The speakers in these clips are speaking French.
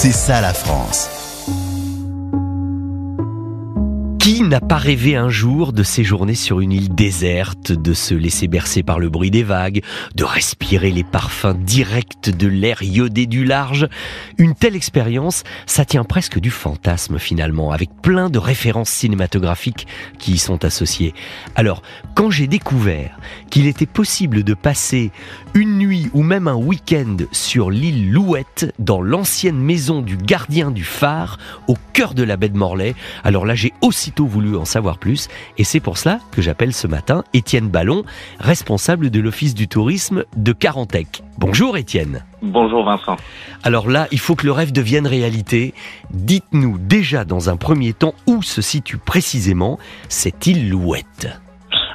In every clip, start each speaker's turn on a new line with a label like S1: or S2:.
S1: C'est ça la France.
S2: Qui n'a pas rêvé un jour de séjourner sur une île déserte, de se laisser bercer par le bruit des vagues, de respirer les parfums directs de l'air iodé du large? Une telle expérience, ça tient presque du fantasme finalement, avec plein de références cinématographiques qui y sont associées. Alors, quand j'ai découvert qu'il était possible de passer une nuit ou même un week-end sur l'île Louette, dans l'ancienne maison du gardien du phare, au cœur de la baie de Morlaix, alors là j'ai voulu en savoir plus et c'est pour cela que j'appelle ce matin Étienne Ballon, responsable de l'Office du tourisme de Carantec. Bonjour Étienne.
S3: Bonjour Vincent.
S2: Alors là, il faut que le rêve devienne réalité. Dites-nous déjà dans un premier temps où se situe précisément cette île Louette.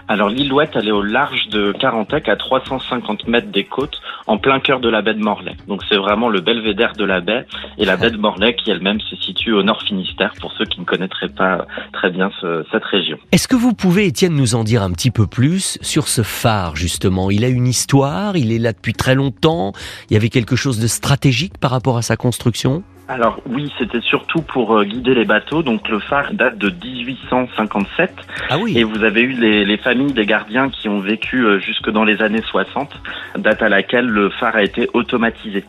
S3: Alors l'île Louette, elle est au large de Carantec, à 350 mètres des côtes, en plein cœur de la baie de Morlaix. Donc c'est vraiment le belvédère de la baie, et la baie de Morlaix qui elle-même se situe au nord Finistère, pour ceux qui ne connaîtraient pas très bien cette région.
S2: Est-ce que vous pouvez, Étienne, nous en dire un petit peu plus sur ce phare, justement? Il a une histoire, il est là depuis très longtemps, il y avait quelque chose de stratégique par rapport à sa construction?
S3: Alors oui, c'était surtout pour euh, guider les bateaux. Donc le phare date de 1857.
S2: Ah oui.
S3: Et vous avez eu les, les familles des gardiens qui ont vécu euh, jusque dans les années 60, date à laquelle le phare a été automatisé.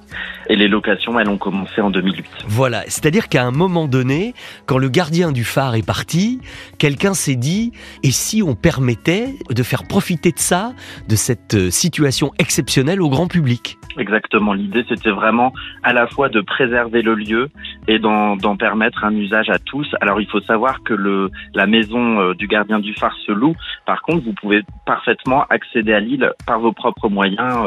S3: Et les locations, elles ont commencé en 2008.
S2: Voilà, c'est-à-dire qu'à un moment donné, quand le gardien du phare est parti, quelqu'un s'est dit, et si on permettait de faire profiter de ça, de cette euh, situation exceptionnelle au grand public?
S3: Exactement, l'idée c'était vraiment à la fois de préserver le lieu et d'en permettre un usage à tous. Alors il faut savoir que le, la maison euh, du gardien du phare se loue. Par contre, vous pouvez parfaitement accéder à l'île par vos propres moyens.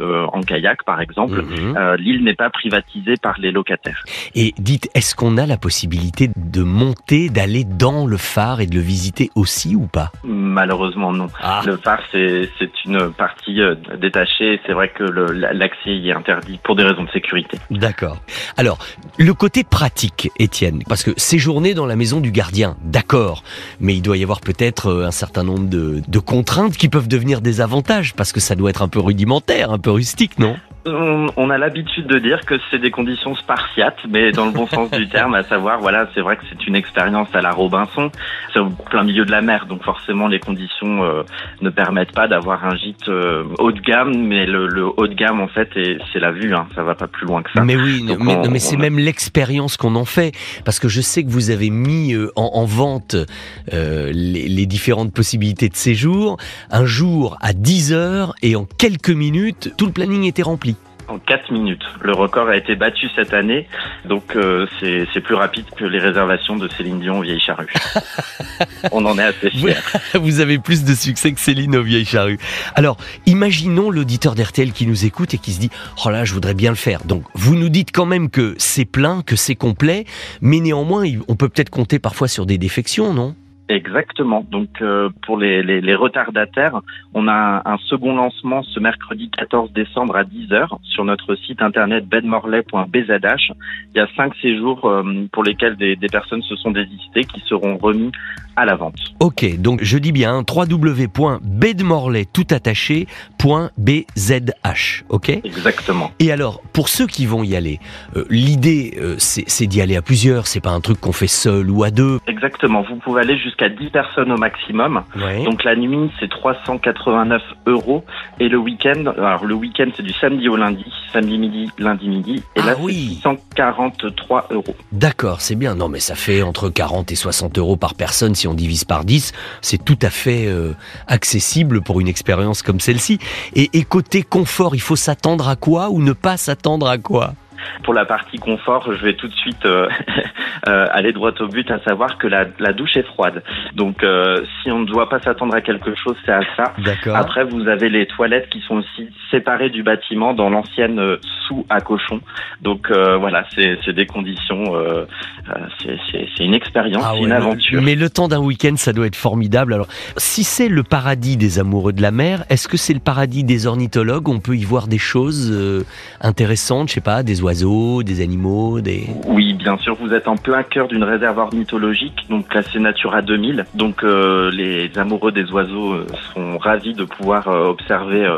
S3: Euh, en kayak par exemple, mhm. euh, l'île n'est pas privatisée par les locataires.
S2: Et dites, est-ce qu'on a la possibilité de monter, d'aller dans le phare et de le visiter aussi ou pas?
S3: Malheureusement non. Ah. Le phare c'est une partie euh, détachée. C'est vrai que l'accès y est interdit pour des raisons de sécurité.
S2: D'accord. Alors le côté pratique, Étienne, parce que séjourner dans la maison du gardien, d'accord, mais il doit y avoir peut-être un certain nombre de, de contraintes qui peuvent devenir des avantages parce que ça doit être un peu rudimentaire, un peu rustique, non?
S3: On, a l'habitude de dire que c'est des conditions spartiates, mais dans le bon sens du terme, à savoir, voilà, c'est vrai que c'est une expérience à la Robinson, c'est au plein milieu de la mer, donc forcément les conditions euh, ne permettent pas d'avoir un gîte euh, haut de gamme, mais le, haut de gamme en fait, c'est la vue, hein, ça va pas plus loin que ça.
S2: Mais oui, mais, c'est même l'expérience qu'on en fait, parce que je sais que vous avez mis euh, en, vente les, les différentes possibilités de séjour, un jour à 10 heures et en quelques minutes, tout le planning était rempli
S3: en 4 minutes. Le record a été battu cette année, donc euh, c'est plus rapide que les réservations de Céline Dion au Vieille Charrue. On en est assez fiers.
S2: Vous avez plus de succès que Céline au Vieille Charrue. Alors, imaginons l'auditeur d'RTL qui nous écoute et qui se dit « Oh là, je voudrais bien le faire ». Donc, vous nous dites quand même que c'est plein, que c'est complet, mais néanmoins, on peut peut-être compter parfois sur des défections, non?
S3: Exactement. Donc euh, pour les, retardataires, on a un, second lancement ce mercredi 14 décembre à 10h sur notre site internet bedmorley.bzh. Il y a cinq séjours euh, pour lesquels des, des, personnes se sont désistées qui seront remis à la vente.
S2: Ok, donc je dis bien tout ok?
S3: Exactement.
S2: Et alors, pour ceux qui vont y aller, euh, l'idée c'est d'y aller à plusieurs, c'est pas un truc qu'on fait seul ou à deux?
S3: Exactement, vous pouvez aller jusqu'à jusqu'à 10 personnes au maximum. Donc la nuit, c'est 389 euros. Et le week-end, alors le week-end, c'est du samedi au lundi, samedi midi, lundi midi. Et là, ah oui. 143 euros.
S2: D'accord, c'est bien. Non, mais ça fait entre 40 et 60 euros par personne si on divise par 10. C'est tout à fait euh, accessible pour une expérience comme celle-ci. Et, et côté confort, il faut s'attendre à quoi ou ne pas s'attendre à quoi?
S3: Pour la partie confort, je vais tout de suite euh, euh, aller droit au but, à savoir que la, la douche est froide. Donc, euh, si on ne doit pas s'attendre à quelque chose, c'est à ça. Après, vous avez les toilettes qui sont aussi séparées du bâtiment dans l'ancienne sous à cochon. Donc voilà, c'est des conditions, c'est une expérience, ah une aventure.
S2: Mais le temps d'un week-end, ça doit être formidable. Alors, si c'est le paradis des amoureux de la mer, est-ce que c'est le paradis des ornithologues? On peut y voir des choses intéressantes, je sais pas, des oiseaux oiseaux, des animaux, des...
S3: Oui, bien sûr, vous êtes en plein cœur d'une réserve ornithologique, donc classée Natura 2000. Donc les amoureux des oiseaux sont ravis de pouvoir observer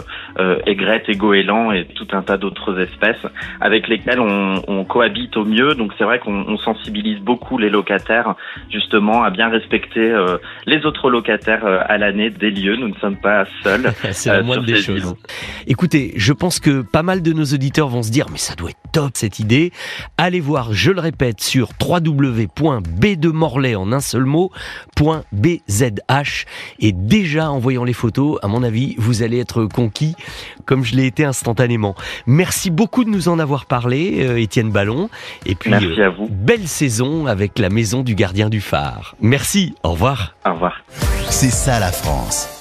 S3: aigrettes et goélands et tout un tas d'autres espèces avec lesquelles on, on cohabite au mieux. Donc c'est vrai qu'on sensibilise beaucoup les locataires justement à bien respecter les autres locataires à l'année des lieux. Nous ne sommes pas seuls.
S2: c'est la moindre des choses. Écoutez, je pense que pas mal de nos auditeurs vont se dire mais ça doit être top cette idée. Allez voir, je le répète, sur www.b de Morlaix en un seul mot, .bzh et déjà en voyant les photos, à mon avis, vous allez être conquis comme je l'ai été instantanément. Merci beaucoup de nous en avoir parlé, euh, Étienne Ballon. Et puis,
S3: Merci à vous.
S2: belle saison avec la maison du gardien du phare. Merci, au revoir.
S3: Au revoir.
S1: C'est ça la France.